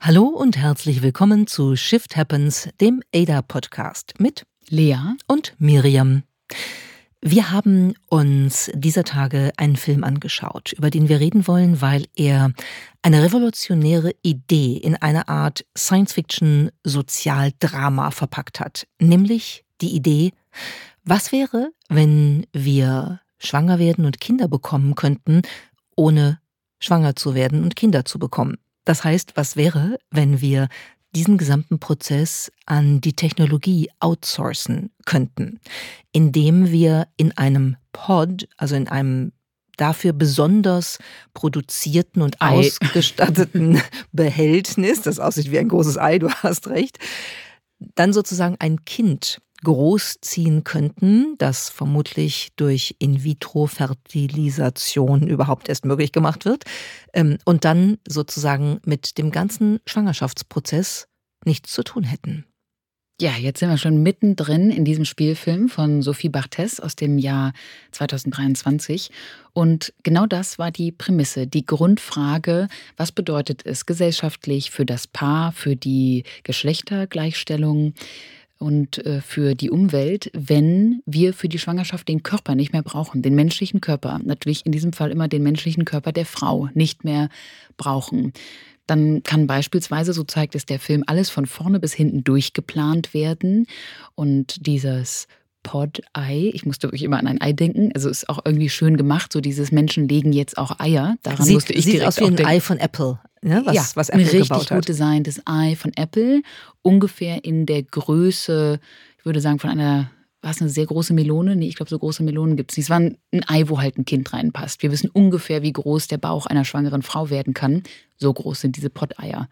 Hallo und herzlich willkommen zu Shift Happens, dem ADA-Podcast mit Lea. und Miriam. Wir haben uns dieser Tage einen Film angeschaut, über den wir reden wollen, weil er eine revolutionäre Idee in eine Art Science-Fiction-Sozialdrama verpackt hat, nämlich die Idee, was wäre, wenn wir schwanger werden und Kinder bekommen könnten, ohne schwanger zu werden und Kinder zu bekommen. Das heißt, was wäre, wenn wir diesen gesamten Prozess an die Technologie outsourcen könnten, indem wir in einem Pod, also in einem dafür besonders produzierten und Ei. ausgestatteten Behältnis, das aussieht wie ein großes Ei, du hast recht, dann sozusagen ein Kind großziehen könnten, das vermutlich durch In-vitro-Fertilisation überhaupt erst möglich gemacht wird, ähm, und dann sozusagen mit dem ganzen Schwangerschaftsprozess nichts zu tun hätten. Ja, jetzt sind wir schon mittendrin in diesem Spielfilm von Sophie Barthes aus dem Jahr 2023. Und genau das war die Prämisse, die Grundfrage, was bedeutet es gesellschaftlich für das Paar, für die Geschlechtergleichstellung und äh, für die Umwelt, wenn wir für die Schwangerschaft den Körper nicht mehr brauchen, den menschlichen Körper, natürlich in diesem Fall immer den menschlichen Körper der Frau nicht mehr brauchen. Dann kann beispielsweise, so zeigt es der Film, alles von vorne bis hinten durchgeplant werden. Und dieses Pod-Ei, ich musste wirklich immer an ein Ei denken, also ist auch irgendwie schön gemacht, so dieses Menschen legen jetzt auch Eier. Daran sieht musste ich sieht direkt aus wie ein denken. Ei von Apple, ne? was, ja, was ein Apple richtig gebaut gut designtes Ei von Apple, ungefähr in der Größe, ich würde sagen, von einer, war es eine sehr große Melone? Nee, ich glaube, so große Melonen gibt es nicht. Es war ein, Ei, wo halt ein Kind reinpasst. Wir wissen ungefähr, wie groß der Bauch einer schwangeren Frau werden kann. So groß sind diese Potteier.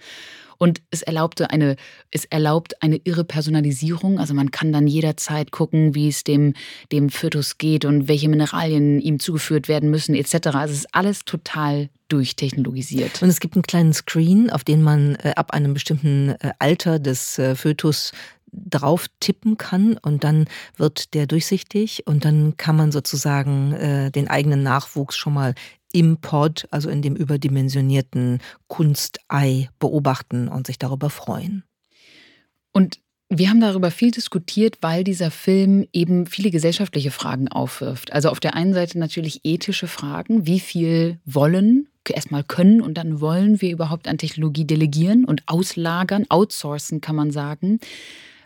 Und es erlaubte eine, es erlaubt eine irre Personalisierung. Also man kann dann jederzeit gucken, wie es dem, dem Fötus geht und welche Mineralien ihm zugeführt werden müssen, etc. Also es ist alles total durchtechnologisiert. Und es gibt einen kleinen Screen, auf den man äh, ab einem bestimmten äh, Alter des äh, Fötus drauf tippen kann und dann wird der durchsichtig und dann kann man sozusagen äh, den eigenen Nachwuchs schon mal im Pod, also in dem überdimensionierten Kunstei beobachten und sich darüber freuen. Und wir haben darüber viel diskutiert, weil dieser Film eben viele gesellschaftliche Fragen aufwirft. Also auf der einen Seite natürlich ethische Fragen, wie viel wollen, erstmal können und dann wollen wir überhaupt an Technologie delegieren und auslagern, outsourcen kann man sagen.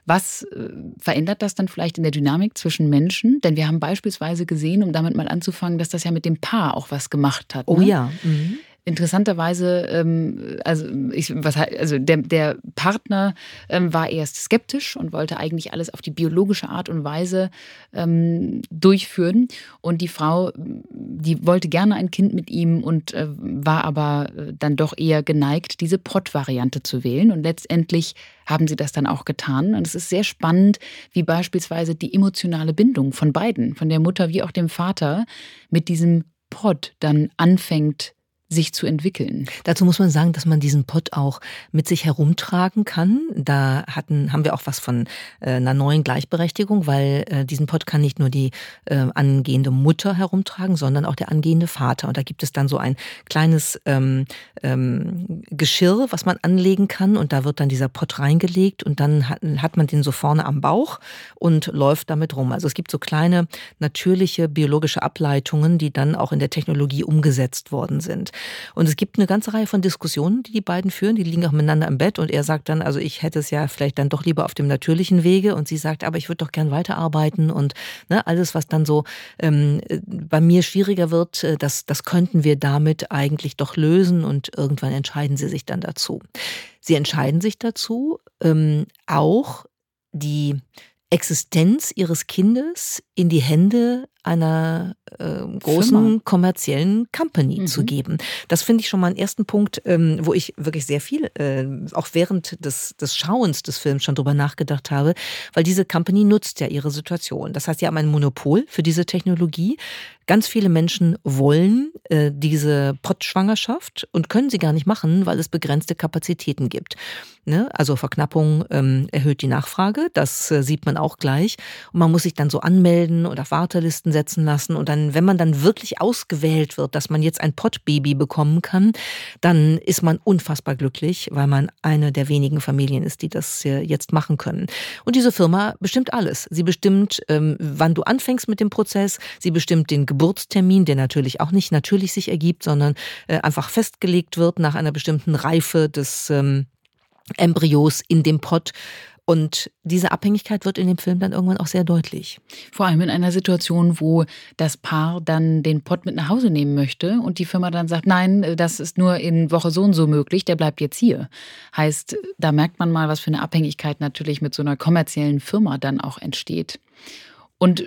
Was äh, verändert das dann vielleicht in der Dynamik zwischen Menschen? Denn wir haben beispielsweise gesehen, um damit mal anzufangen, dass das ja mit dem Paar auch was gemacht hat. Oh ne? ja. Mhm. Interessanterweise, ähm, also, ich, was, also der, der Partner ähm, war erst skeptisch und wollte eigentlich alles auf die biologische Art und Weise ähm, durchführen. Und die Frau, die wollte gerne ein Kind mit ihm und äh, war aber äh, dann doch eher geneigt, diese Pott-Variante zu wählen. Und letztendlich haben sie das dann auch getan. Und es ist sehr spannend, wie beispielsweise die emotionale Bindung von beiden, von der Mutter wie auch dem Vater, mit diesem Pott dann anfängt sich zu entwickeln. Dazu muss man sagen, dass man diesen Pott auch mit sich herumtragen kann. Da hatten, haben wir auch was von äh, einer neuen Gleichberechtigung, weil äh, diesen Pott kann nicht nur die äh, angehende Mutter herumtragen, sondern auch der angehende Vater. Und da gibt es dann so ein kleines ähm, ähm, Geschirr, was man anlegen kann. Und da wird dann dieser Pott reingelegt und dann hat, hat man den so vorne am Bauch und läuft damit rum. Also es gibt so kleine natürliche biologische Ableitungen, die dann auch in der Technologie umgesetzt worden sind. Und es gibt eine ganze Reihe von Diskussionen, die die beiden führen. Die liegen auch miteinander im Bett und er sagt dann, also ich hätte es ja vielleicht dann doch lieber auf dem natürlichen Wege und sie sagt, aber ich würde doch gern weiterarbeiten und ne, alles, was dann so ähm, bei mir schwieriger wird, äh, das, das könnten wir damit eigentlich doch lösen und irgendwann entscheiden sie sich dann dazu. Sie entscheiden sich dazu, ähm, auch die Existenz ihres Kindes in die Hände einer äh, großen Firma. kommerziellen Company Mhm. zu geben. Das finde ich schon mal einen ersten Punkt, ähm, wo ich wirklich sehr viel, äh, auch während des, des Schauens des Films schon drüber nachgedacht habe, weil diese Company nutzt ja ihre Situation. Das heißt, sie haben ein Monopol für diese Technologie. Ganz viele Menschen wollen äh, diese Pottschwangerschaft und können sie gar nicht machen, weil es begrenzte Kapazitäten gibt. Ne? Also Verknappung ähm, erhöht die Nachfrage, das äh, sieht man auch gleich. Und man muss sich dann so anmelden anmelden und auf Wartelisten setzen lassen. Und dann, wenn man dann wirklich ausgewählt wird, dass man jetzt ein Pottbaby bekommen kann, dann ist man unfassbar glücklich, weil man eine der wenigen Familien ist, die das jetzt machen können. Und diese Firma bestimmt alles. Sie bestimmt, ähm, wann du anfängst mit dem Prozess. Sie bestimmt den Geburtstermin, der natürlich auch nicht natürlich sich ergibt, sondern äh, einfach festgelegt wird nach einer bestimmten Reife des ähm, Embryos in dem Pott. Und diese Abhängigkeit wird in dem Film dann irgendwann auch sehr deutlich. Vor allem in einer Situation, wo das Paar dann den Pott mit nach Hause nehmen möchte und die Firma dann sagt, nein, das ist nur in Woche so und so möglich, der bleibt jetzt hier. Heißt, da merkt man mal, was für eine Abhängigkeit natürlich mit so einer kommerziellen Firma dann auch entsteht. Und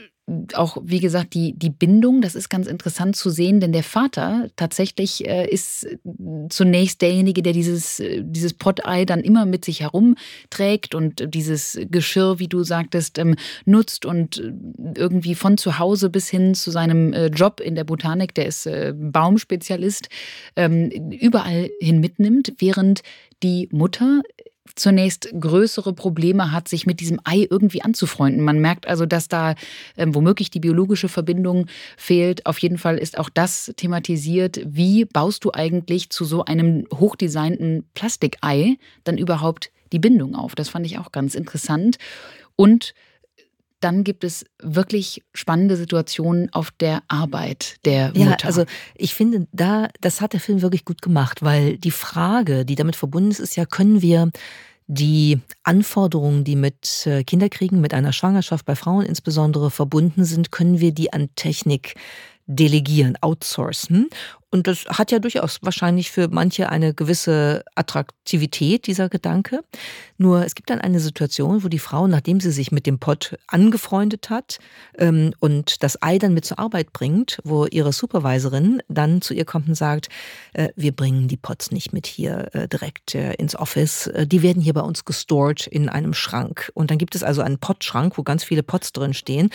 auch, wie gesagt, die, die Bindung, das ist ganz interessant zu sehen, denn der Vater tatsächlich äh, ist zunächst derjenige, der dieses, äh, dieses Pottei dann immer mit sich herumträgt und dieses Geschirr, wie du sagtest, ähm, nutzt und äh, irgendwie von zu Hause bis hin zu seinem äh, Job in der Botanik, der ist äh, Baumspezialist, ähm, überall hin mitnimmt, während die Mutter zunächst größere Probleme hat, sich mit diesem Ei irgendwie anzufreunden. Man merkt also, dass da ähm, womöglich die biologische Verbindung fehlt. Auf jeden Fall ist auch das thematisiert. Wie baust du eigentlich zu so einem hochdesignten Plastikei dann überhaupt die Bindung auf? Das fand ich auch ganz interessant. Und dann gibt es wirklich spannende Situationen auf der Arbeit der Mutter. Ja, also ich finde, da, das hat der Film wirklich gut gemacht, weil die Frage, die damit verbunden ist, ist ja, können wir die Anforderungen, die mit äh, Kinderkriegen, mit einer Schwangerschaft bei Frauen insbesondere verbunden sind, können wir die an Technik delegieren, outsourcen. Und das hat ja durchaus wahrscheinlich für manche eine gewisse Attraktivität, dieser Gedanke. Nur es gibt dann eine Situation, wo die Frau, nachdem sie sich mit dem Pott angefreundet hat ähm, und das Ei dann mit zur Arbeit bringt, wo ihre Supervisorin dann zu ihr kommt und sagt, äh, wir bringen die Pots nicht mit hier äh, direkt äh, ins Office. Äh, die werden hier bei uns gestored in einem Schrank. Und dann gibt es also einen Pottschrank, wo ganz viele Pots drin stehen.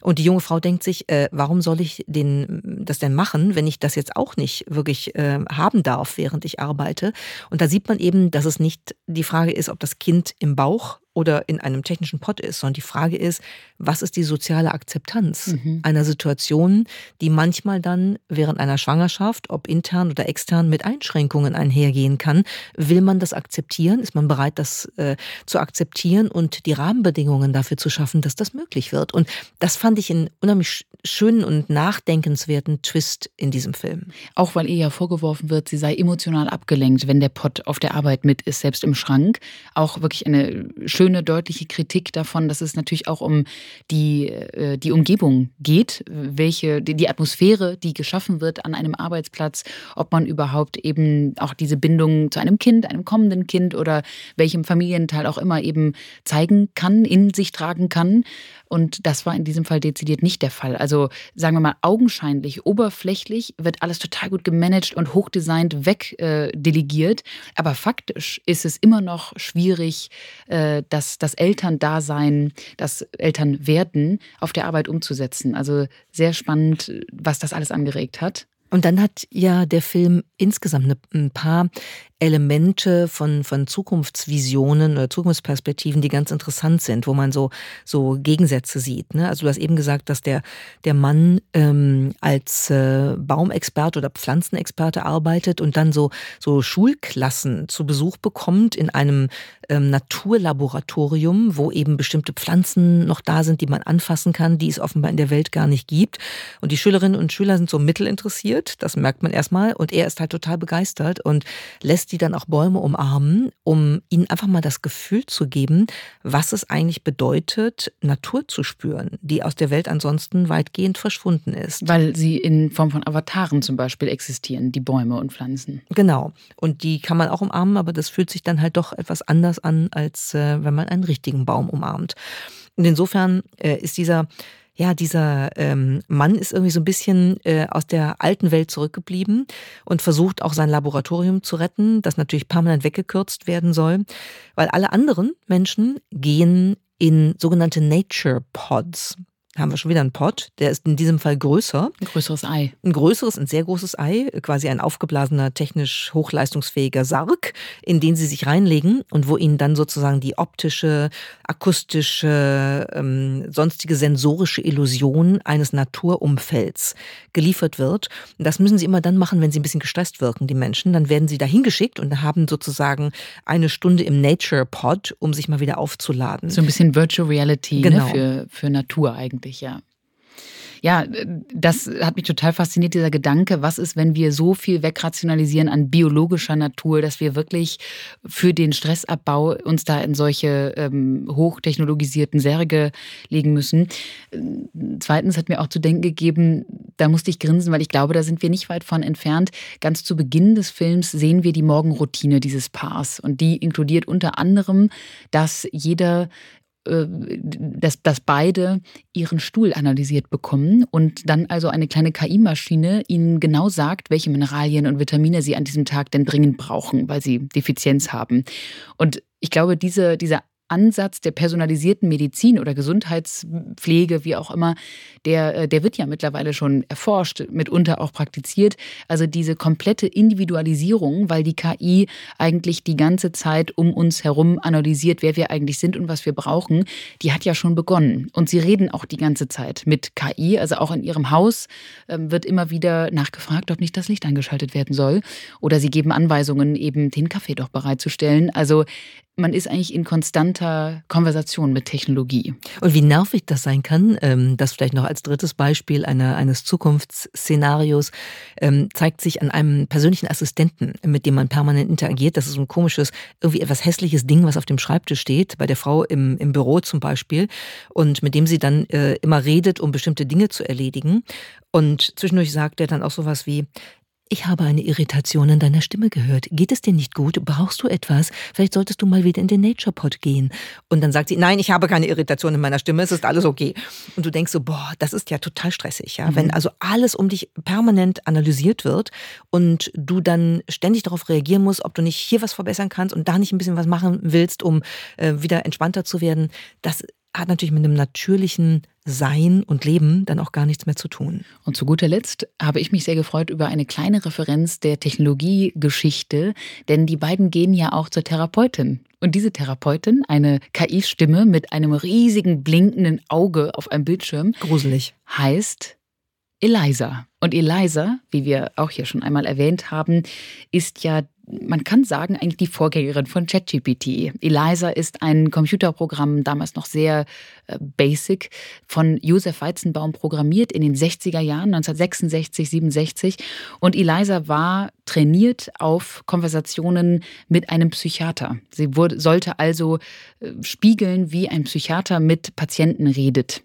Und die junge Frau denkt sich, äh, warum soll ich den, das denn machen, wenn ich das jetzt auch nicht wirklich äh, haben darf, während ich arbeite. Und da sieht man eben, dass es nicht die Frage ist, ob das Kind im Bauch oder in einem technischen Pott ist, sondern die Frage ist, was ist die soziale Akzeptanz mhm. einer Situation, die manchmal dann während einer Schwangerschaft, ob intern oder extern, mit Einschränkungen einhergehen kann. Will man das akzeptieren? Ist man bereit, das äh, zu akzeptieren und die Rahmenbedingungen dafür zu schaffen, dass das möglich wird? Und das fand ich einen unheimlich schönen und nachdenkenswerten Twist in diesem Film. Auch weil ihr ja vorgeworfen wird, sie sei emotional abgelenkt, wenn der Pott auf der Arbeit mit ist, selbst im Schrank. Auch wirklich eine schöne, deutliche Kritik davon, dass es natürlich auch um die, äh, die Umgebung geht, welche, die Atmosphäre, die geschaffen wird an einem Arbeitsplatz, ob man überhaupt eben auch diese Bindung zu einem Kind, einem kommenden Kind oder welchem Familienteil auch immer eben zeigen kann, in sich tragen kann. Und das war in diesem Fall dezidiert nicht der Fall. Also sagen wir mal, augenscheinlich, oberflächlich wird alles total gut gemanagt und hochdesignt wegdelegiert. Äh, Aber faktisch ist es immer noch schwierig, äh, das, das Elterndasein, das Elternwerden auf der Arbeit umzusetzen. Also sehr spannend, was das alles angeregt hat. Und dann hat ja der Film insgesamt ein paar Elemente von, von Zukunftsvisionen oder Zukunftsperspektiven, die ganz interessant sind, wo man so, so Gegensätze sieht. Ne? Also du hast eben gesagt, dass der, der Mann ähm, als äh, Baumexperte oder Pflanzenexperte arbeitet und dann so, so Schulklassen zu Besuch bekommt in einem ähm, Naturlaboratorium, wo eben bestimmte Pflanzen noch da sind, die man anfassen kann, die es offenbar in der Welt gar nicht gibt. Und die Schülerinnen und Schüler sind so mittelinteressiert, das merkt man erstmal, und er ist halt total begeistert und lässt die dann auch Bäume umarmen, um ihnen einfach mal das Gefühl zu geben, was es eigentlich bedeutet, Natur zu spüren, die aus der Welt ansonsten weitgehend verschwunden ist. Weil sie in Form von Avataren zum Beispiel existieren, die Bäume und Pflanzen. Genau. Und die kann man auch umarmen, aber das fühlt sich dann halt doch etwas anders an, als äh, wenn man einen richtigen Baum umarmt. Und insofern äh, ist dieser ja, dieser ähm, Mann ist irgendwie so ein bisschen äh, aus der alten Welt zurückgeblieben und versucht auch sein Laboratorium zu retten, das natürlich permanent weggekürzt werden soll, weil alle anderen Menschen gehen in sogenannte Nature Pods. Haben wir schon wieder einen Pott. Der ist in diesem Fall größer. Ein größeres Ei. Ein größeres, ein sehr großes Ei, quasi ein aufgeblasener, technisch hochleistungsfähiger Sarg, in den sie sich reinlegen und wo ihnen dann sozusagen die optische, akustische, ähm, sonstige sensorische Illusion eines Naturumfelds geliefert wird. Und das müssen sie immer dann machen, wenn sie ein bisschen gestresst wirken, die Menschen. Dann werden sie dahin geschickt und haben sozusagen eine Stunde im Nature Pod, um sich mal wieder aufzuladen. So ein bisschen Virtual Reality ne, genau. ne, für, für Natur eigentlich eigentlich, ja. Ja, das hat mich total fasziniert, dieser Gedanke, was ist, wenn wir so viel wegrationalisieren an biologischer Natur, dass wir wirklich für den Stressabbau uns da in solche ähm, hochtechnologisierten Särge legen müssen. Zweitens hat mir auch zu denken gegeben, da musste ich grinsen, weil ich glaube, da sind wir nicht weit von entfernt. Ganz zu Beginn des Films sehen wir die Morgenroutine dieses Paars und die inkludiert unter anderem, dass jeder äh, dass, dass beide ihren Stuhl analysiert bekommen und dann also eine kleine KI-Maschine ihnen genau sagt, welche Mineralien und Vitamine sie an diesem Tag denn dringend brauchen, weil sie Defizienz haben. Und ich glaube, diese, diese Ansatz der personalisierten Medizin oder Gesundheitspflege, wie auch immer, der, äh, der wird ja mittlerweile schon erforscht, mitunter auch praktiziert. Also diese komplette Individualisierung, weil die KI eigentlich die ganze Zeit um uns herum analysiert, wer wir eigentlich sind und was wir brauchen, die hat ja schon begonnen. Und sie reden auch die ganze Zeit mit KI. Also auch in ihrem Haus ähm, wird immer wieder nachgefragt, ob nicht das Licht angeschaltet werden soll. Oder sie geben Anweisungen, eben den Kaffee doch bereitzustellen. Also man ist eigentlich in konstanter Konversation mit Technologie. Und wie nervig das sein kann, ähm, das vielleicht noch als drittes Beispiel einer, eines Zukunftsszenarios, ähm, zeigt sich an einem persönlichen Assistenten, mit dem man permanent interagiert. Das ist so ein komisches, irgendwie etwas hässliches Ding, was auf dem Schreibtisch steht, bei der Frau im, im Büro zum Beispiel, und mit dem sie dann äh, immer redet, um bestimmte Dinge zu erledigen. Und zwischendurch sagt er dann auch sowas wie, ich habe eine Irritation in deiner Stimme gehört. Geht es dir nicht gut? Brauchst du etwas? Vielleicht solltest du mal wieder in den Nature Pod gehen. Und dann sagt sie, nein, ich habe keine Irritation in meiner Stimme, es ist alles okay. Und du denkst so, boah, das ist ja total stressig, ja. Mhm. Wenn also alles um dich permanent analysiert wird und du dann ständig darauf reagieren musst, ob du nicht hier was verbessern kannst und da nicht ein bisschen was machen willst, um äh, wieder entspannter zu werden, das hat natürlich mit einem natürlichen sein und Leben dann auch gar nichts mehr zu tun. Und zu guter Letzt habe ich mich sehr gefreut über eine kleine Referenz der Technologiegeschichte, denn die beiden gehen ja auch zur Therapeutin. Und diese Therapeutin, eine KI-Stimme mit einem riesigen blinkenden Auge auf einem Bildschirm, gruselig, heißt Eliza. Und Eliza, wie wir auch hier schon einmal erwähnt haben, ist ja man kann sagen, eigentlich die Vorgängerin von ChatGPT. Eliza ist ein Computerprogramm, damals noch sehr äh, basic, von Josef Weizenbaum programmiert in den 60er Jahren, 1966, 67. Und Eliza war trainiert auf Konversationen mit einem Psychiater. Sie wurde, sollte also äh, spiegeln, wie ein Psychiater mit Patienten redet.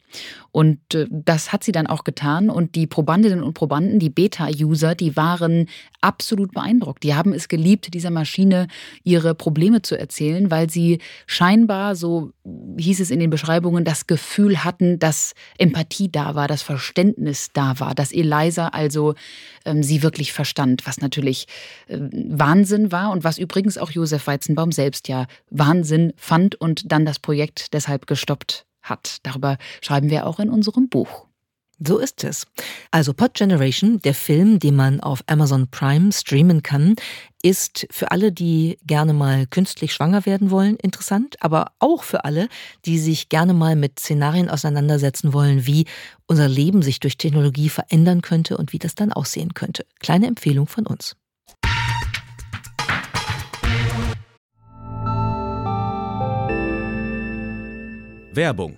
Und äh, das hat sie dann auch getan. Und die Probandinnen und Probanden, die Beta-User, die waren absolut beeindruckt. Die haben es geliebt, dieser Maschine ihre Probleme zu erzählen, weil sie scheinbar, so hieß es in den Beschreibungen, das Gefühl hatten, dass Empathie da war, dass Verständnis da war, dass Eliza also ähm, sie wirklich verstand, was natürlich äh, Wahnsinn war und was übrigens auch Josef Weizenbaum selbst ja Wahnsinn fand und dann das Projekt deshalb gestoppt hat. Darüber schreiben wir auch in unserem Buch. So ist es. Also Pod Generation, der Film, den man auf Amazon Prime streamen kann, ist für alle, die gerne mal künstlich schwanger werden wollen, interessant, aber auch für alle, die sich gerne mal mit Szenarien auseinandersetzen wollen, wie unser Leben sich durch Technologie verändern könnte und wie das dann aussehen könnte. Kleine Empfehlung von uns. Werbung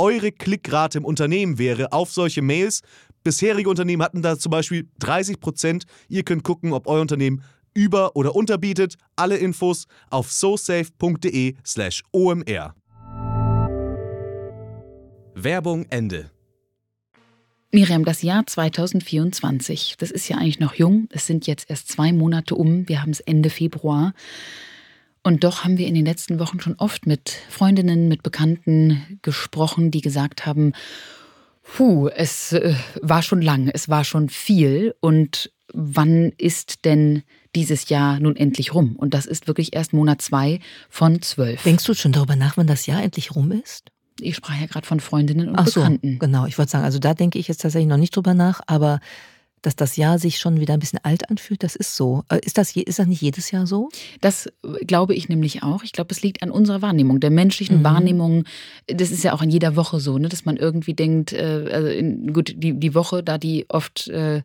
eure Klickrate im Unternehmen wäre auf solche Mails. Bisherige Unternehmen hatten da zum Beispiel 30 Prozent. Ihr könnt gucken, ob euer Unternehmen über- oder unterbietet. Alle Infos auf sosafe.de/slash omr. Werbung Ende. Miriam, das Jahr 2024, das ist ja eigentlich noch jung. Es sind jetzt erst zwei Monate um. Wir haben es Ende Februar. Und doch haben wir in den letzten Wochen schon oft mit Freundinnen, mit Bekannten gesprochen, die gesagt haben, puh, es äh, war schon lang, es war schon viel. Und wann ist denn dieses Jahr nun endlich rum? Und das ist wirklich erst Monat zwei von zwölf. Denkst du schon darüber nach, wann das Jahr endlich rum ist? Ich sprach ja gerade von Freundinnen und Ach so, Bekannten. genau. Ich wollte sagen, also da denke ich jetzt tatsächlich noch nicht drüber nach, aber dass das Jahr sich schon wieder ein bisschen alt anfühlt, das ist so. Äh, Ist das, ist das nicht jedes Jahr so? Das äh, glaube ich nämlich auch. Ich glaube, es liegt an unserer Wahrnehmung, der menschlichen Mhm. Wahrnehmung. Das ist ja auch in jeder Woche so, ne, dass man irgendwie denkt, äh, also in, gut, die, die Woche, da die oft äh,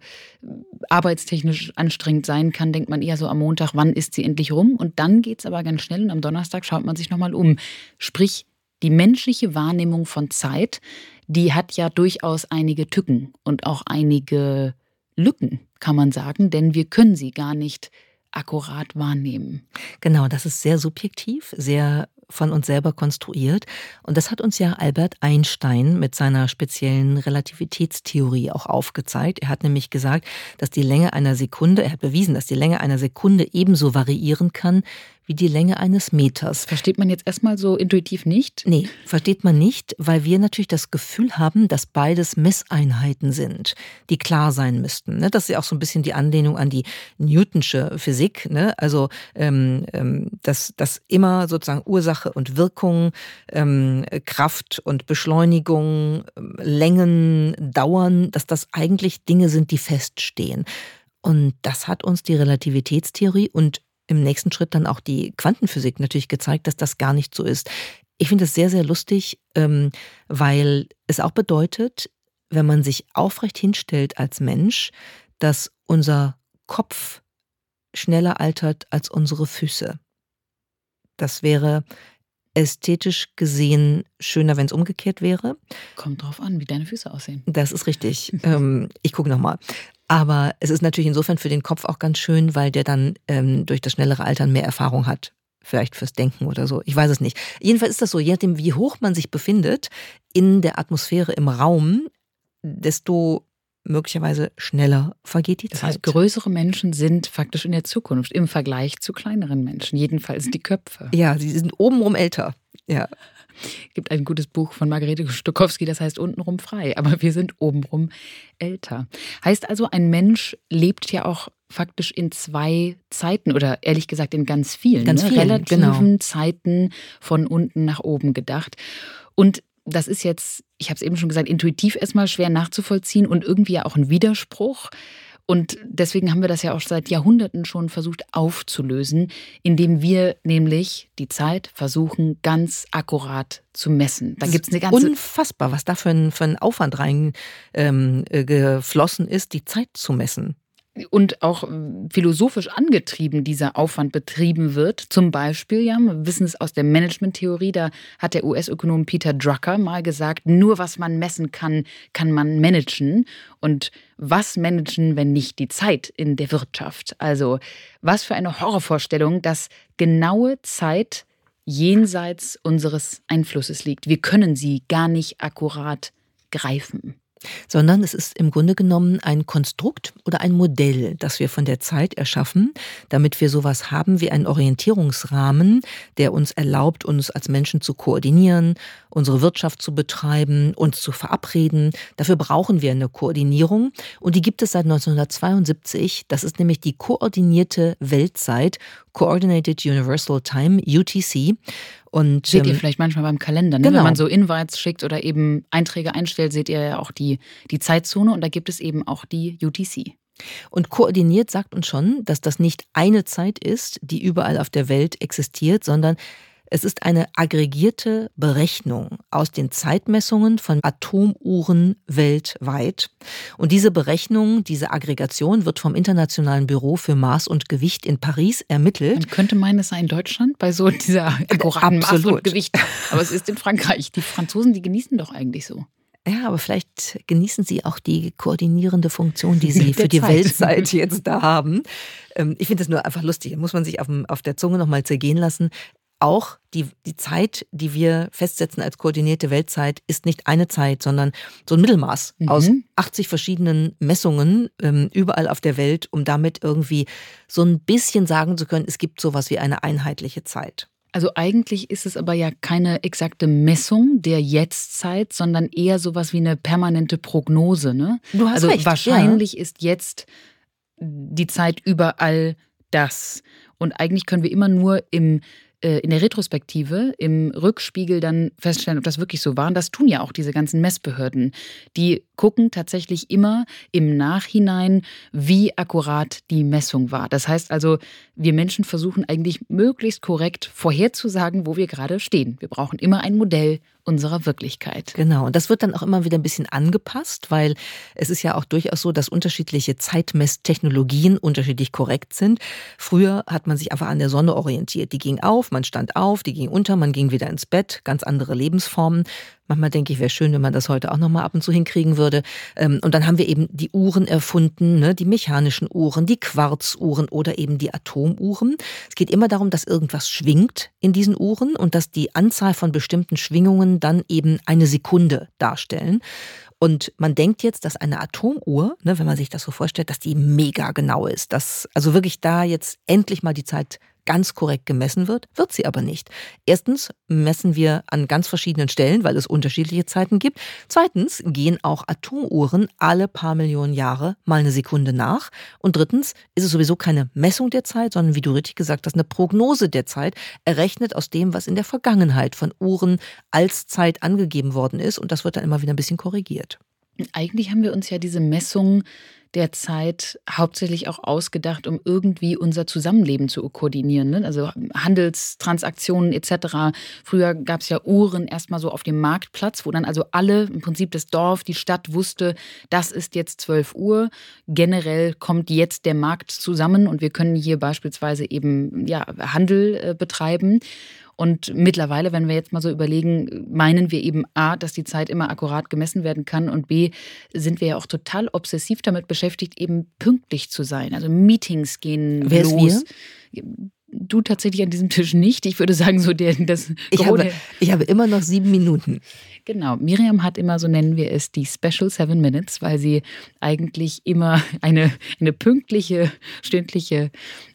arbeitstechnisch anstrengend sein kann, denkt man eher so am Montag, wann ist sie endlich rum? Und dann geht es aber ganz schnell und am Donnerstag schaut man sich nochmal um. Sprich, die menschliche Wahrnehmung von Zeit, die hat ja durchaus einige Tücken und auch einige Lücken, kann man sagen, denn wir können sie gar nicht akkurat wahrnehmen. Genau, das ist sehr subjektiv, sehr von uns selber konstruiert. Und das hat uns ja Albert Einstein mit seiner speziellen Relativitätstheorie auch aufgezeigt. Er hat nämlich gesagt, dass die Länge einer Sekunde, er hat bewiesen, dass die Länge einer Sekunde ebenso variieren kann wie die Länge eines Meters. Versteht man jetzt erstmal so intuitiv nicht? Nee, versteht man nicht, weil wir natürlich das Gefühl haben, dass beides Messeinheiten sind, die klar sein müssten. ne? Das ist ja auch so ein bisschen die Anlehnung an die Newtonsche Physik. ne? Also, ähm, ähm, dass, dass immer sozusagen Ursache und Wirkung, ähm, Kraft und Beschleunigung, Längen, Dauern, dass das eigentlich Dinge sind, die feststehen. Und das hat uns die Relativitätstheorie und im nächsten Schritt dann auch die Quantenphysik natürlich gezeigt, dass das gar nicht so ist. Ich finde es sehr, sehr lustig, ähm, weil es auch bedeutet, wenn man sich aufrecht hinstellt als Mensch, dass unser Kopf schneller altert als unsere Füße. Das wäre ästhetisch gesehen schöner, wenn es umgekehrt wäre. Kommt drauf an, wie deine Füße aussehen. Das ist richtig. ähm, ich gucke nochmal. Aber es ist natürlich insofern für den Kopf auch ganz schön, weil der dann ähm, durch das schnellere Altern mehr Erfahrung hat. Vielleicht fürs Denken oder so. Ich weiß es nicht. Jedenfalls ist das so, je nachdem, wie hoch man sich befindet in der Atmosphäre im Raum, desto möglicherweise schneller vergeht die Das Zeit. heißt, größere Menschen sind faktisch in der Zukunft im Vergleich zu kleineren Menschen. Jedenfalls die Köpfe. ja, sie sind obenrum älter. Ja. Gibt ein gutes Buch von Margarete Stokowski, das heißt untenrum frei, aber wir sind obenrum älter. Heißt also, ein Mensch lebt ja auch faktisch in zwei Zeiten oder ehrlich gesagt in ganz vielen, Ganz ne? vielen, relativen genau. Zeiten von unten nach oben gedacht. Und das ist jetzt, ich habe es eben schon gesagt, intuitiv erstmal schwer nachzuvollziehen und irgendwie ja auch ein Widerspruch. Und deswegen haben wir das ja auch seit Jahrhunderten schon versucht aufzulösen, indem wir nämlich die Zeit versuchen, ganz akkurat zu messen. Da gibt es eine ganze. Unfassbar, was da für ein, für ein Aufwand rein ähm, äh, geflossen ist, die Zeit zu messen. Und auch ähm, philosophisch angetrieben dieser Aufwand betrieben wird. Zum Beispiel, ja, wir wissen es aus der Managementtheorie, da hat der US-Ökonom Peter Drucker mal gesagt, nur was man messen kann, kann man managen. Und was managen, wenn nicht die Zeit in der Wirtschaft? Also was für eine Horrorvorstellung, dass genaue Zeit jenseits unseres Einflusses liegt. Wir können sie gar nicht akkurat greifen. Sondern es ist im Grunde genommen ein Konstrukt oder ein Modell, das wir von der Zeit erschaffen, damit wir sowas haben wie einen Orientierungsrahmen, der uns erlaubt, uns als Menschen zu koordinieren, unsere Wirtschaft zu betreiben, uns zu verabreden. Dafür brauchen wir eine Koordinierung und die gibt es seit 1972. Das ist nämlich die koordinierte Weltzeit, Coordinated Universal Time, UTC. Und, seht ähm, ihr vielleicht manchmal beim Kalender, ne? genau. wenn man so Invites schickt oder eben Einträge einstellt, seht ihr ja auch die, die Zeitzone und da gibt es eben auch die UTC. Und koordiniert sagt uns schon, dass das nicht eine Zeit ist, die überall auf der Welt existiert, sondern es ist eine aggregierte Berechnung aus den Zeitmessungen von Atomuhren weltweit. Und diese Berechnung, diese Aggregation wird vom Internationalen Büro für Maß und Gewicht in Paris ermittelt. Man könnte meinen, es sei in Deutschland bei so dieser akkuraten Maß und Gewicht. Aber es ist in Frankreich. Die Franzosen, die genießen doch eigentlich so. Ja, aber vielleicht genießen Sie auch die koordinierende Funktion, die Sie für die Zeit. Weltzeit jetzt da haben. Ähm, ich finde es nur einfach lustig. Muss man sich auf, auf der Zunge nochmal zergehen lassen auch die, die Zeit, die wir festsetzen als koordinierte Weltzeit, ist nicht eine Zeit, sondern so ein Mittelmaß mhm. aus 80 verschiedenen Messungen ähm, überall auf der Welt, um damit irgendwie so ein bisschen sagen zu können, es gibt sowas wie eine einheitliche Zeit. Also eigentlich ist es aber ja keine exakte Messung der Jetztzeit, sondern eher sowas wie eine permanente Prognose. Ne? Du hast also recht, wahrscheinlich ja. ist jetzt die Zeit überall das. Und eigentlich können wir immer nur im in der Retrospektive im Rückspiegel dann feststellen, ob das wirklich so war. Und das tun ja auch diese ganzen Messbehörden. Die gucken tatsächlich immer im Nachhinein, wie akkurat die Messung war. Das heißt also, wir Menschen versuchen eigentlich möglichst korrekt vorherzusagen, wo wir gerade stehen. Wir brauchen immer ein Modell unserer Wirklichkeit. Genau, und das wird dann auch immer wieder ein bisschen angepasst, weil es ist ja auch durchaus so, dass unterschiedliche Zeitmesstechnologien unterschiedlich korrekt sind. Früher hat man sich einfach an der Sonne orientiert. Die ging auf, man stand auf, die ging unter, man ging wieder ins Bett, ganz andere Lebensformen. Manchmal denke ich, wäre schön, wenn man das heute auch nochmal ab und zu hinkriegen würde. Ähm, und dann haben wir eben die Uhren erfunden, ne? die mechanischen Uhren, die Quarzuhren oder eben die Atomuhren. Es geht immer darum, dass irgendwas schwingt in diesen Uhren und dass die Anzahl von bestimmten Schwingungen dann eben eine Sekunde darstellen. Und man denkt jetzt, dass eine Atomuhr, ne, wenn man sich das so vorstellt, dass die mega genau ist, dass also wirklich da jetzt endlich mal die Zeit ganz korrekt gemessen wird, wird sie aber nicht. Erstens messen wir an ganz verschiedenen Stellen, weil es unterschiedliche Zeiten gibt. Zweitens gehen auch Atomuhren alle paar Millionen Jahre mal eine Sekunde nach. Und drittens ist es sowieso keine Messung der Zeit, sondern wie du richtig gesagt hast, eine Prognose der Zeit, errechnet aus dem, was in der Vergangenheit von Uhren als Zeit angegeben worden ist. Und das wird dann immer wieder ein bisschen korrigiert. Eigentlich haben wir uns ja diese Messung der Zeit hauptsächlich auch ausgedacht, um irgendwie unser Zusammenleben zu koordinieren. Ne? Also Handelstransaktionen etc. Früher gab es ja Uhren erstmal so auf dem Marktplatz, wo dann also alle, im Prinzip das Dorf, die Stadt wusste, das ist jetzt 12 Uhr. Generell kommt jetzt der Markt zusammen und wir können hier beispielsweise eben ja, Handel äh, betreiben. Und mittlerweile, wenn wir jetzt mal so überlegen, meinen wir eben A, dass die Zeit immer akkurat gemessen werden kann und B, sind wir ja auch total obsessiv damit beschäftigt, eben pünktlich zu sein. Also Meetings gehen Wer los. Wir? Du tatsächlich an diesem Tisch nicht. Ich würde sagen, so der, das. Ich habe, ich habe immer noch sieben Minuten. Genau. Miriam hat immer, so nennen wir es, die Special Seven Minutes, weil sie eigentlich immer eine, eine pünktliche, stündliche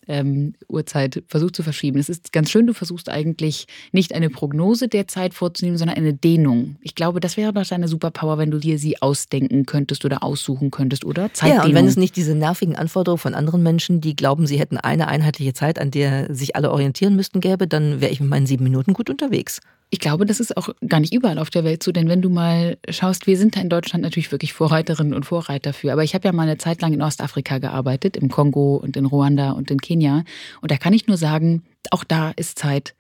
ähm, Uhrzeit versucht zu verschieben. Es ist ganz schön, du versuchst eigentlich nicht eine Prognose der Zeit vorzunehmen, sondern eine Dehnung. Ich glaube, das wäre doch deine Superpower, wenn du dir sie ausdenken könntest oder aussuchen könntest, oder? Zeitdehnung. Ja, und wenn es nicht diese nervigen Anforderungen von anderen Menschen, die glauben, sie hätten eine einheitliche Zeit, an der sich alle orientieren müssten, gäbe, dann wäre ich mit meinen sieben Minuten gut unterwegs. Ich glaube, das ist auch gar nicht überall auf der Welt so, denn wenn du mal schaust, wir sind da in Deutschland natürlich wirklich Vorreiterinnen und Vorreiter für. Aber ich habe ja mal eine Zeit lang in Ostafrika gearbeitet, im Kongo und in Ruanda und in Kenia. Und da kann ich nur sagen, auch da ist Zeit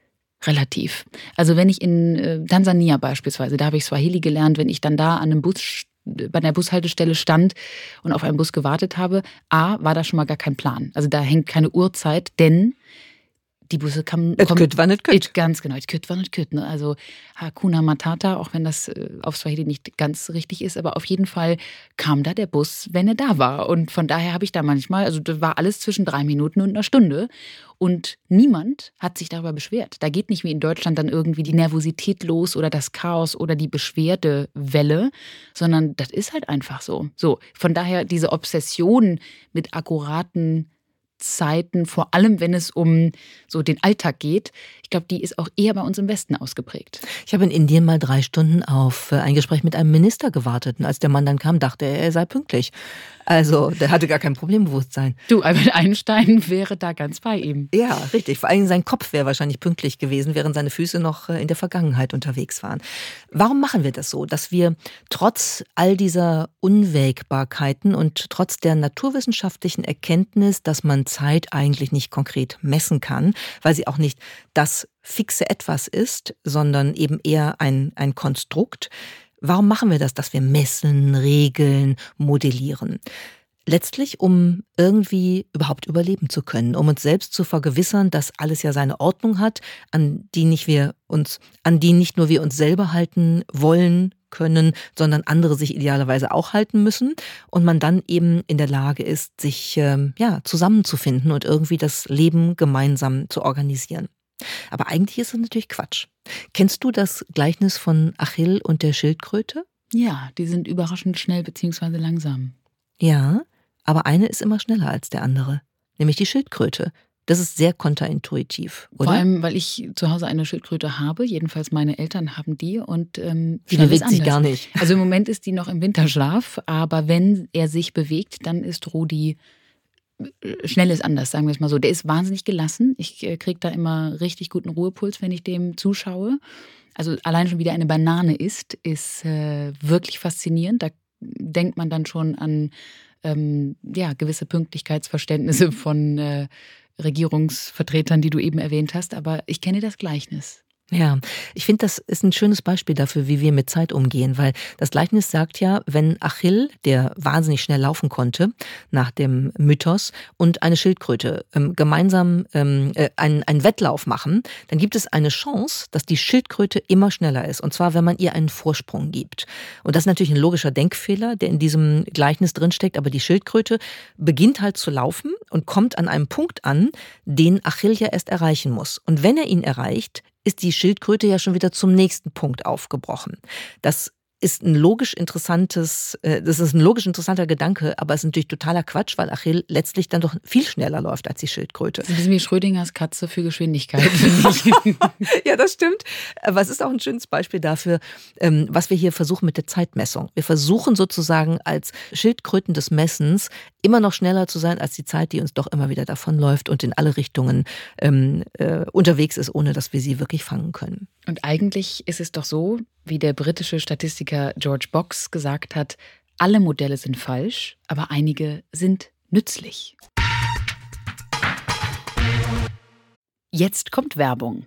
relativ. Also wenn ich in äh, Tansania beispielsweise, da habe ich Swahili gelernt, wenn ich dann da an einem Bus bei einer Bushaltestelle stand und auf einen Bus gewartet habe, A, war da schon mal gar kein Plan. Also da hängt keine Uhrzeit, denn die Busse kamen. Et kütt war nicht kütt. Ganz genau, et kütt war nicht kütt. Ne? Also Hakuna Matata, auch wenn das äh, auf Swahili nicht ganz richtig ist, aber auf jeden Fall kam da der Bus, wenn er da war. Und von daher habe ich da manchmal, also das war alles zwischen drei Minuten und einer Stunde. Und niemand hat sich darüber beschwert. Da geht nicht wie in Deutschland dann irgendwie die Nervosität los oder das Chaos oder die Beschwerdewelle, sondern das ist halt einfach so. So, von daher diese Obsession mit akkuraten Zeiten, vor allem wenn es um so den Alltag geht, ich glaube, die ist auch eher bei uns im Westen ausgeprägt. Ich habe in Indien mal drei Stunden auf äh, ein Gespräch mit einem Minister gewartet und als der Mann dann kam, dachte er, er sei pünktlich. Also, der hatte gar kein Problembewusstsein. Du, Albert Einstein wäre da ganz bei ihm. Ja, richtig. Vor allem sein Kopf wäre wahrscheinlich pünktlich gewesen, während seine Füße noch äh, in der Vergangenheit unterwegs waren. Warum machen wir das so, dass wir trotz all dieser Unwägbarkeiten und trotz der naturwissenschaftlichen Erkenntnis, dass man Zeit eigentlich nicht konkret messen kann, weil sie auch nicht das fixe Etwas ist, sondern eben eher ein, ein Konstrukt, Warum machen wir das, dass wir messen, regeln, modellieren? Letztlich, um irgendwie überhaupt überleben zu können, um uns selbst zu vergewissern, dass alles ja seine Ordnung hat, an die nicht wir uns, an die nicht nur wir uns selber halten wollen, können, sondern andere sich idealerweise auch halten müssen und man dann eben in der Lage ist, sich ähm, ja zusammenzufinden und irgendwie das Leben gemeinsam zu organisieren. Aber eigentlich ist es natürlich Quatsch. Kennst du das Gleichnis von Achill und der Schildkröte? Ja, die sind überraschend schnell bzw. langsam. Ja, aber eine ist immer schneller als der andere, nämlich die Schildkröte. Das ist sehr kontraintuitiv, oder? Vor allem, weil ich zu Hause eine Schildkröte habe. Jedenfalls meine Eltern haben die und ähm, die bewegt sich gar nicht. Also im Moment ist die noch im Winterschlaf, aber wenn er sich bewegt, dann ist Rudi schnell ist anders, sagen wir es mal so. Der ist wahnsinnig gelassen. Ich äh, kriege da immer richtig guten Ruhepuls, wenn ich dem zuschaue. Also allein schon wieder eine Banane isst, ist äh, wirklich faszinierend. Da denkt man dann schon an ähm, ja, gewisse Pünktlichkeitsverständnisse von äh, Regierungsvertretern, die du eben erwähnt hast. Aber ich kenne das Gleichnis. Ja, ich finde, das ist ein schönes Beispiel dafür, wie wir mit Zeit umgehen, weil das Gleichnis sagt ja, wenn Achill, der wahnsinnig schnell laufen konnte, nach dem Mythos, und eine Schildkröte ähm, gemeinsam ähm, äh, einen, einen Wettlauf machen, dann gibt es eine Chance, dass die Schildkröte immer schneller ist. Und zwar, wenn man ihr einen Vorsprung gibt. Und das ist natürlich ein logischer Denkfehler, der in diesem Gleichnis drinsteckt, aber die Schildkröte beginnt halt zu laufen und kommt an einem Punkt an, den Achill ja erst erreichen muss. Und wenn er ihn erreicht, ist die Schildkröte ja schon wieder zum nächsten Punkt aufgebrochen. Das ist ein logisch interessantes, äh, das ist ein logisch interessanter Gedanke, aber es ist natürlich totaler Quatsch, weil Achill letztlich dann doch viel schneller läuft als die Schildkröte. Das ist wie Schrödingers Katze für Geschwindigkeit. ja, das stimmt. Aber es ist auch ein schönes Beispiel dafür, ähm, was wir hier versuchen mit der Zeitmessung. Wir versuchen sozusagen als Schildkröten des Messens immer noch schneller zu sein als die Zeit, die uns doch immer wieder davonläuft und in alle Richtungen ähm, äh, unterwegs ist, ohne dass wir sie wirklich fangen können. Und eigentlich ist es doch so, wie der britische Statistiker George Box gesagt hat, alle Modelle sind falsch, aber einige sind nützlich. Jetzt kommt Werbung.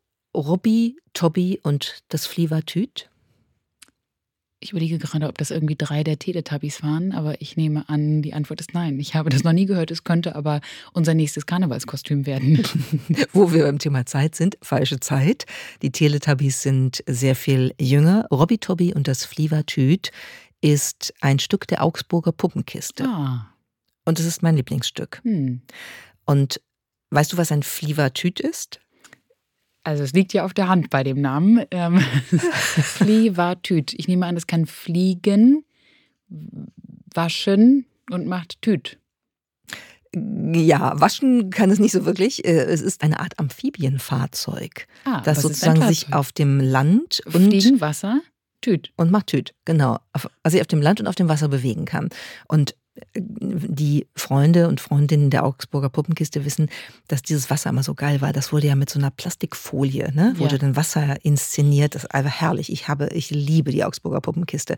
Robby, Tobby und das Flievertüt? Ich überlege gerade, ob das irgendwie drei der Teletubbies waren, aber ich nehme an, die Antwort ist nein. Ich habe das noch nie gehört, es könnte aber unser nächstes Karnevalskostüm werden. Wo wir beim Thema Zeit sind, falsche Zeit. Die Teletubbies sind sehr viel jünger. Robby Tobby und das Flievertüt ist ein Stück der Augsburger Puppenkiste. Ah. Und es ist mein Lieblingsstück. Hm. Und weißt du, was ein Flievertüt ist? Also es liegt ja auf der Hand bei dem Namen. Ähm, Flivatüt. Ich nehme an, es kann fliegen, waschen und macht Tüt. Ja, waschen kann es nicht so wirklich. Äh, es ist eine Art Amphibienfahrzeug, Ah, das sozusagen sich auf dem Land und, Fliegen, Wasser, Tüt. und macht Tüt, genau. Also sich auf dem Land und auf dem Wasser bewegen kann. Und die Freunde und Freundinnen der Augsburger Puppenkiste wissen, dass dieses Wasser immer so geil war. Das wurde ja mit so einer Plastikfolie, ne? wurde Ja. dann Wasser inszeniert. Das ist einfach herrlich. Ich habe, ich liebe die Augsburger Puppenkiste.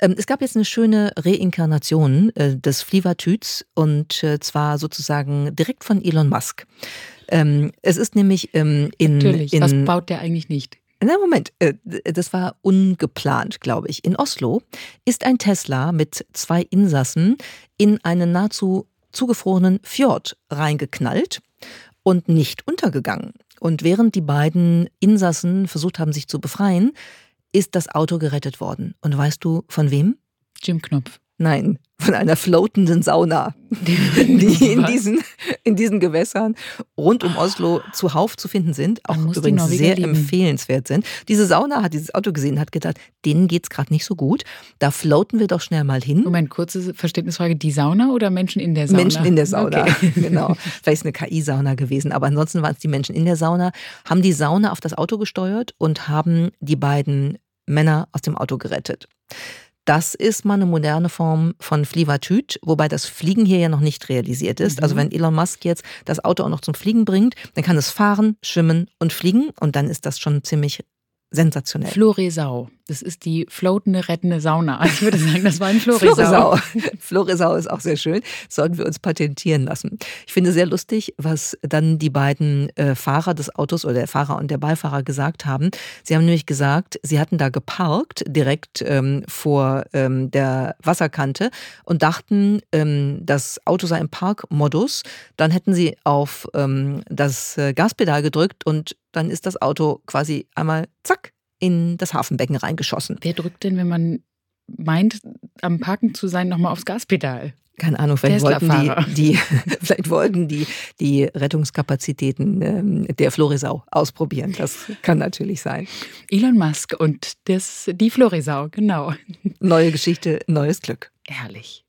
Ähm, es gab jetzt eine schöne Reinkarnation äh, des Flievertüts und äh, zwar sozusagen direkt von Elon Musk. Ähm, es ist nämlich ähm, in, Natürlich. in Was baut der eigentlich nicht? Na, Moment, äh, das war ungeplant, glaube ich. In Oslo ist ein Tesla mit zwei Insassen in einen nahezu zugefrorenen Fjord reingeknallt und nicht untergegangen. Und während die beiden Insassen versucht haben, sich zu befreien, ist das Auto gerettet worden. Und weißt du von wem? Jim Knopf. Nein, von einer floatenden Sauna, die in diesen, in diesen Gewässern rund um Oslo zuhauf zu finden sind, auch übrigens sehr lieben. empfehlenswert sind. Diese Sauna hat dieses Auto gesehen, hat gedacht, denen geht's gerade nicht so gut, da floaten wir doch schnell mal hin. Moment, kurze Verständnisfrage. Die Sauna oder Menschen in der Sauna? Menschen in der Sauna, Okay. genau. Vielleicht ist eine KI-Sauna gewesen, aber ansonsten waren es die Menschen in der Sauna, haben die Sauna auf das Auto gesteuert und haben die beiden Männer aus dem Auto gerettet. Das ist mal eine moderne Form von Flivatüt, wobei das Fliegen hier ja noch nicht realisiert ist. Mhm. Also wenn Elon Musk jetzt das Auto auch noch zum Fliegen bringt, dann kann es fahren, schwimmen und fliegen und dann ist das schon ziemlich sensationell. Floresau. Das ist die floatende, rettende Sauna. Also ich würde sagen, das war ein Floresau. Floresau. Floresau ist auch sehr schön. Sollten wir uns patentieren lassen. Ich finde sehr lustig, was dann die beiden äh, Fahrer des Autos oder der Fahrer und der Beifahrer gesagt haben. Sie haben nämlich gesagt, sie hatten da geparkt direkt ähm, vor ähm, der Wasserkante und dachten, ähm, das Auto sei im Parkmodus. Dann hätten sie auf ähm, das äh, Gaspedal gedrückt und dann ist das Auto quasi einmal zack in das Hafenbecken reingeschossen. Wer drückt denn, wenn man meint, am Parken zu sein, nochmal aufs Gaspedal? Keine Ahnung, vielleicht wollten die, die, vielleicht wollten die die Rettungskapazitäten ähm, der Floresau ausprobieren. Das kann natürlich sein. Elon Musk und das, die Floresau, genau. Neue Geschichte, neues Glück. Herrlich.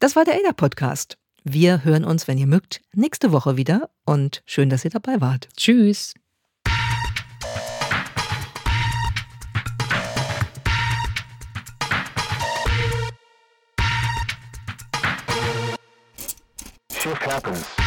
Das war der ADA-Podcast. Wir hören uns, wenn ihr mögt, nächste Woche wieder und schön, dass ihr dabei wart. Tschüss. Happens.